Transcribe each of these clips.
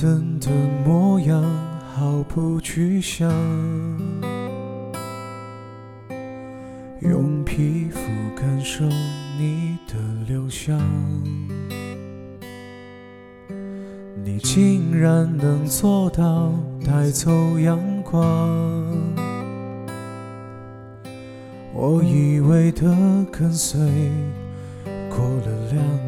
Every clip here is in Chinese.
等的模样毫不具象，用皮肤感受你的留香。你竟然能做到带走阳光，我以为的跟随过了量。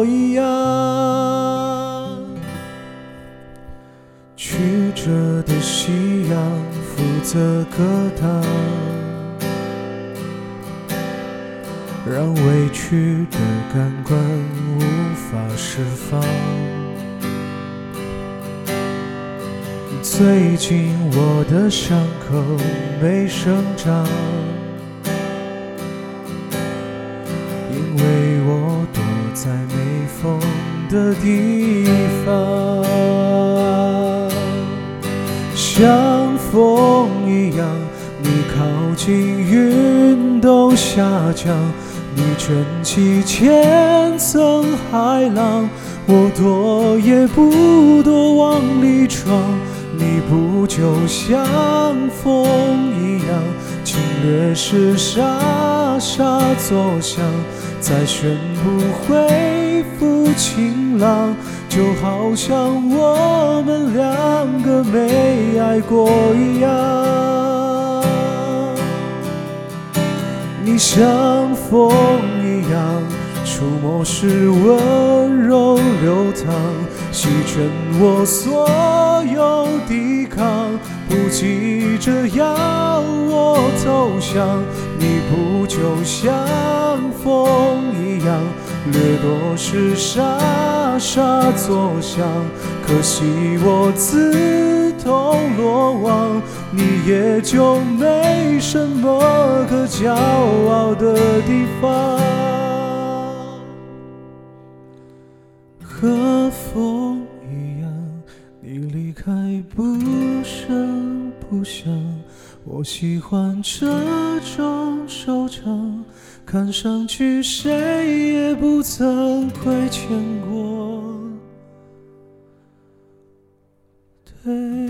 一样。曲折的夕阳负责歌唱，让委屈的感官无法释放。最近我的伤口没生长，的地方。像风一样，你靠近，云都下降。你卷起千层海浪，我躲也不躲，往里闯。你不就像风一样，侵略时沙沙作响，再宣布恢复晴朗。就好像我们两个没爱过一样，你像风一样，触摸时温柔流淌，席卷我所有抵抗，不急着要我投降，你不就像风一样？掠夺时沙沙作响，可惜我自投罗网，你也就没什么可骄傲的地方。和风一样，你离开不声不响，我喜欢这种收场。看上去谁也不曾亏欠过对